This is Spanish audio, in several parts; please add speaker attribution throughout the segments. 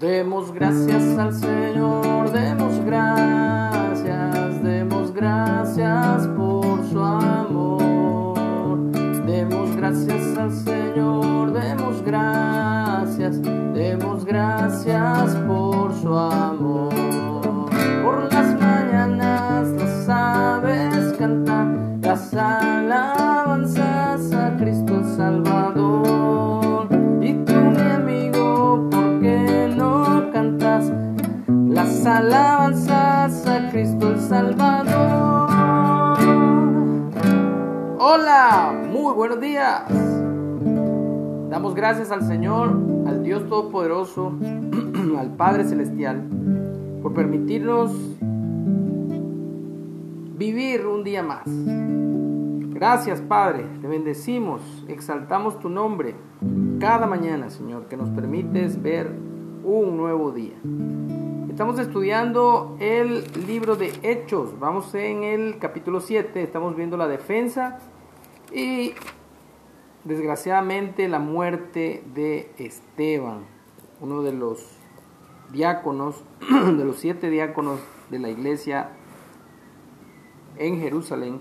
Speaker 1: Demos gracias al Señor, demos gracias, Hola, muy buenos días. Damos gracias al Señor, al Dios Todopoderoso, al Padre Celestial, por permitirnos vivir un día más. Gracias Padre, te bendecimos, exaltamos tu nombre cada mañana, Señor, que nos permites ver un nuevo día. Estamos estudiando el libro de Hechos, vamos en el capítulo 7, estamos viendo la defensa y desgraciadamente la muerte de Esteban, uno de los diáconos, de los siete diáconos de la iglesia en Jerusalén,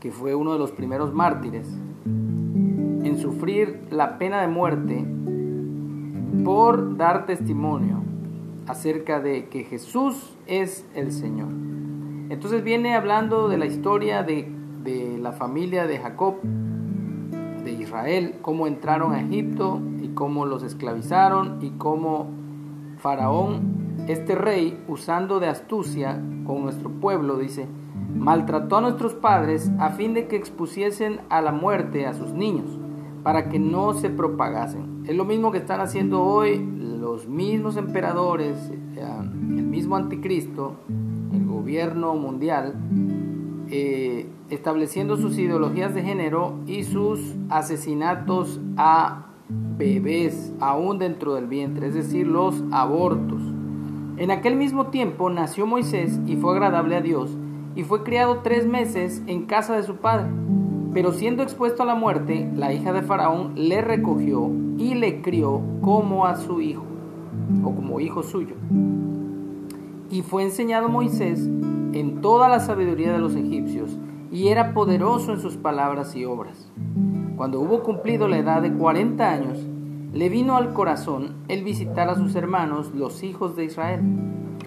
Speaker 1: que fue uno de los primeros mártires en sufrir la pena de muerte por dar testimonio acerca de que Jesús es el Señor. Entonces viene hablando de la historia de, de la familia de Jacob, de Israel, cómo entraron a Egipto y cómo los esclavizaron y cómo Faraón, este rey, usando de astucia con nuestro pueblo, dice, maltrató a nuestros padres a fin de que expusiesen a la muerte a sus niños, para que no se propagasen. Es lo mismo que están haciendo hoy los mismos emperadores, el mismo anticristo, el gobierno mundial, eh, estableciendo sus ideologías de género y sus asesinatos a bebés, aún dentro del vientre, es decir, los abortos. En aquel mismo tiempo nació Moisés y fue agradable a Dios, y fue criado tres meses en casa de su padre. Pero siendo expuesto a la muerte, la hija de Faraón le recogió y le crió como a su hijo, o como hijo suyo. Y fue enseñado Moisés en toda la sabiduría de los egipcios, y era poderoso en sus palabras y obras. Cuando hubo cumplido la edad de 40 años, le vino al corazón el visitar a sus hermanos, los hijos de Israel,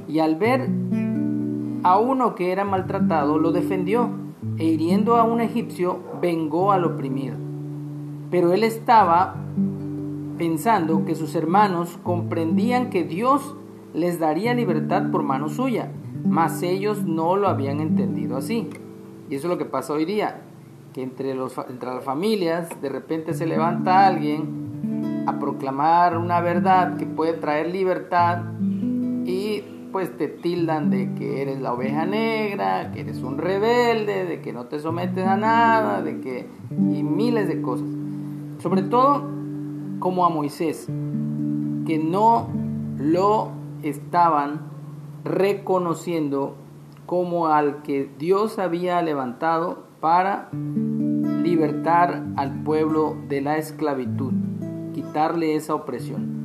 Speaker 1: y al ver a uno que era maltratado, lo defendió, e hiriendo a un egipcio, vengó al oprimido. Pero él estaba pensando que sus hermanos comprendían que Dios les daría libertad por mano suya, mas ellos no lo habían entendido así. Y eso es lo que pasa hoy día, que entre, entre las familias de repente se levanta alguien a proclamar una verdad que puede traer libertad y pues te tildan de que eres la oveja negra, que eres un rebelde, de que no te sometes a nada, de que y miles de cosas. Sobre todo como a Moisés, que no lo estaban reconociendo como al que Dios había levantado para libertar al pueblo de la esclavitud, quitarle esa opresión.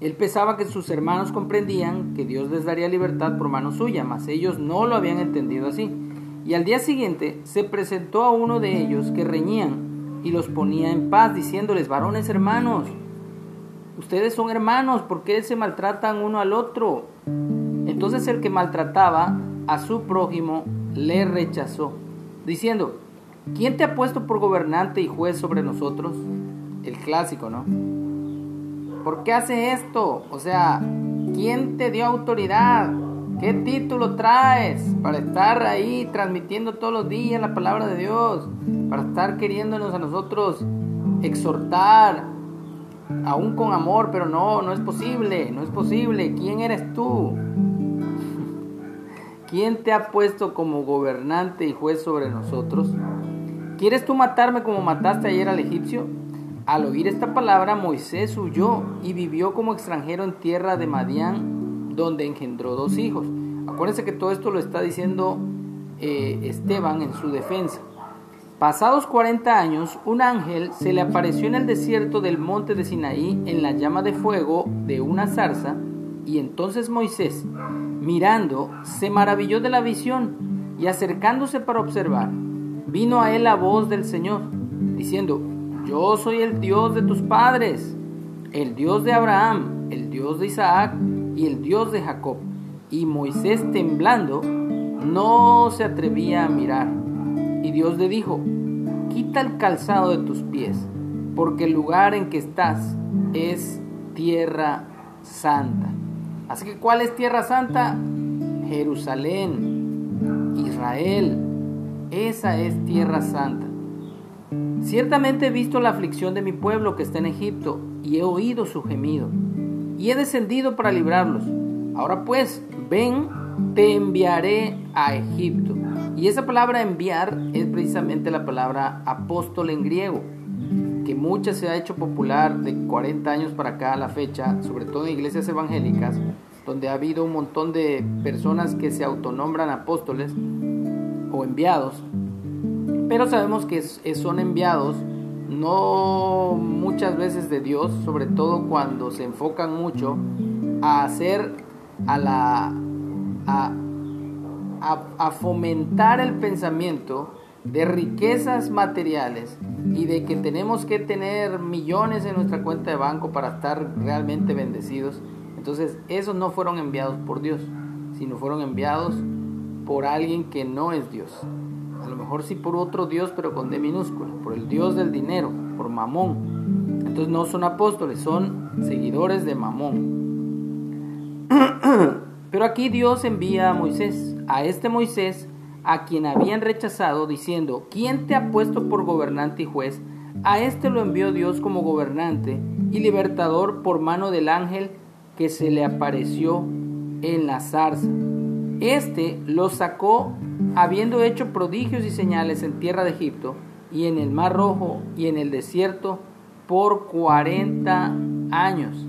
Speaker 1: Él pensaba que sus hermanos comprendían que Dios les daría libertad por mano suya, mas ellos no lo habían entendido así. Y al día siguiente se presentó a uno de ellos que reñían y los ponía en paz, diciéndoles, varones hermanos, ustedes son hermanos, ¿por qué se maltratan uno al otro? Entonces el que maltrataba a su prójimo le rechazó, diciendo, ¿quién te ha puesto por gobernante y juez sobre nosotros? El clásico, ¿no? ¿Por qué hace esto? O sea, ¿quién te dio autoridad? ¿Qué título traes para estar ahí transmitiendo todos los días la palabra de Dios? Para estar queriéndonos a nosotros exhortar, aún con amor, pero no, no es posible, no es posible. ¿Quién eres tú? ¿Quién te ha puesto como gobernante y juez sobre nosotros? ¿Quieres tú matarme como mataste ayer al egipcio? Al oír esta palabra, Moisés huyó y vivió como extranjero en tierra de Madián, donde engendró dos hijos. Acuérdense que todo esto lo está diciendo eh, Esteban en su defensa. Pasados 40 años, un ángel se le apareció en el desierto del monte de Sinaí en la llama de fuego de una zarza, y entonces Moisés, mirando, se maravilló de la visión, y acercándose para observar, vino a él la voz del Señor, diciendo, Yo soy el Dios de tus padres, el Dios de Abraham, el Dios de Isaac y el Dios de Jacob. Y Moisés temblando, no se atrevía a mirar. Dios le dijo, quita el calzado de tus pies, porque el lugar en que estás es tierra santa. Así que, ¿cuál es tierra santa? Jerusalén, Israel. Esa es tierra santa. Ciertamente he visto la aflicción de mi pueblo que está en Egipto y he oído su gemido y he descendido para librarlos. Ahora pues, ven, te enviaré a Egipto. Y esa palabra enviar es precisamente la palabra apóstol en griego, que muchas se ha hecho popular de 40 años para acá a la fecha, sobre todo en iglesias evangélicas, donde ha habido un montón de personas que se autonombran apóstoles o enviados, pero sabemos que son enviados no muchas veces de Dios, sobre todo cuando se enfocan mucho a hacer a la a, a, fomentar el pensamiento de riquezas materiales y de que tenemos que tener millones en nuestra cuenta de banco para estar realmente bendecidos. Entonces, esos no fueron enviados por Dios, sino fueron enviados por alguien que no es Dios. A lo mejor sí por otro Dios, pero con D minúscula, por el Dios del dinero, por Mamón. Entonces no son apóstoles, son seguidores de Mamón. Pero aquí Dios envía a Moisés, a este Moisés, a quien habían rechazado, diciendo, ¿quién te ha puesto por gobernante y juez? A este lo envió Dios como gobernante y libertador por mano del ángel que se le apareció en la zarza. Este lo sacó habiendo hecho prodigios y señales en tierra de Egipto y en el mar rojo y en el desierto por cuarenta años.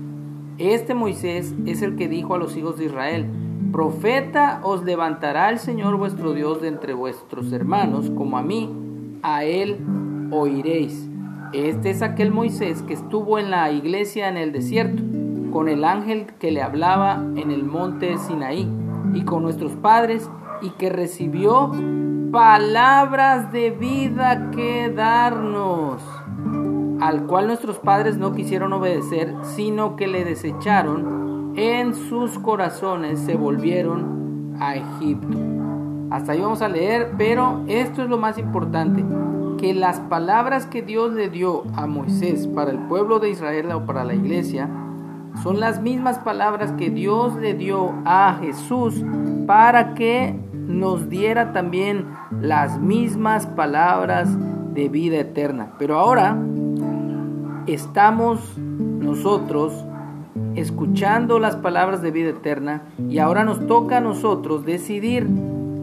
Speaker 1: Este Moisés es el que dijo a los hijos de Israel, Profeta os levantará el Señor vuestro Dios de entre vuestros hermanos, como a mí, a él oiréis. Este es aquel Moisés que estuvo en la iglesia en el desierto, con el ángel que le hablaba en el monte Sinaí, y con nuestros padres, y que recibió palabras de vida que darnos, al cual nuestros padres no quisieron obedecer, sino que le desecharon, en sus corazones se volvieron a Egipto. Hasta ahí vamos a leer, pero esto es lo más importante, que las palabras que Dios le dio a Moisés para el pueblo de Israel o para la iglesia, son las mismas palabras que Dios le dio a Jesús para que nos diera también las mismas palabras de vida eterna. Pero ahora estamos nosotros escuchando las palabras de vida eterna y ahora nos toca a nosotros decidir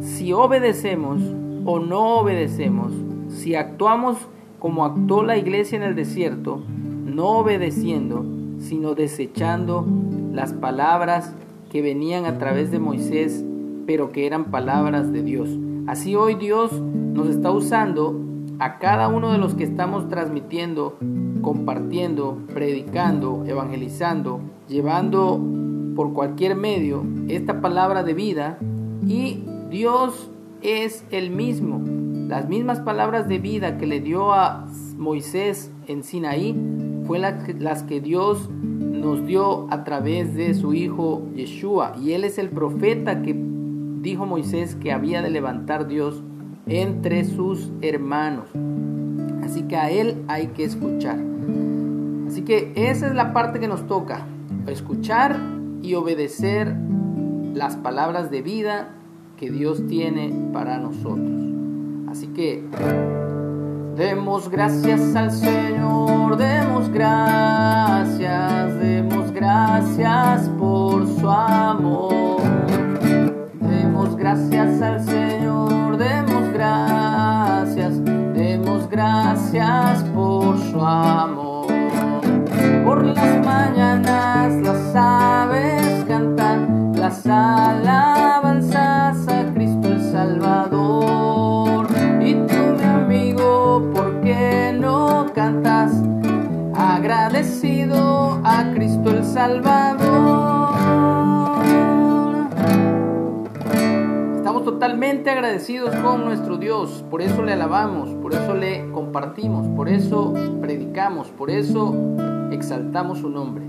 Speaker 1: si obedecemos o no obedecemos, si actuamos como actuó la iglesia en el desierto, no obedeciendo, sino desechando las palabras que venían a través de Moisés pero que eran palabras de Dios. Así hoy Dios nos está usando a cada uno de los que estamos transmitiendo, compartiendo, predicando, evangelizando, llevando por cualquier medio esta palabra de vida y Dios es el mismo. Las mismas palabras de vida que le dio a Moisés en Sinaí fue las que Dios nos dio a través de su hijo Yeshua y él es el profeta que dijo Moisés que había de levantar Dios entre sus hermanos. Así que a él hay que escuchar. Así que esa es la parte que nos toca, escuchar y obedecer las palabras de vida que Dios tiene para nosotros. Así que demos gracias al Señor, demos gracias, demos gracias por su amor gracias al Señor, gracias por su amor. Por las mañanas Totalmente agradecidos con nuestro Dios, por eso le alabamos, por eso le compartimos, por eso predicamos, por eso exaltamos su nombre.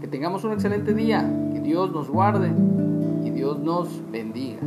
Speaker 1: Que tengamos un excelente día, que Dios nos guarde y Dios nos bendiga.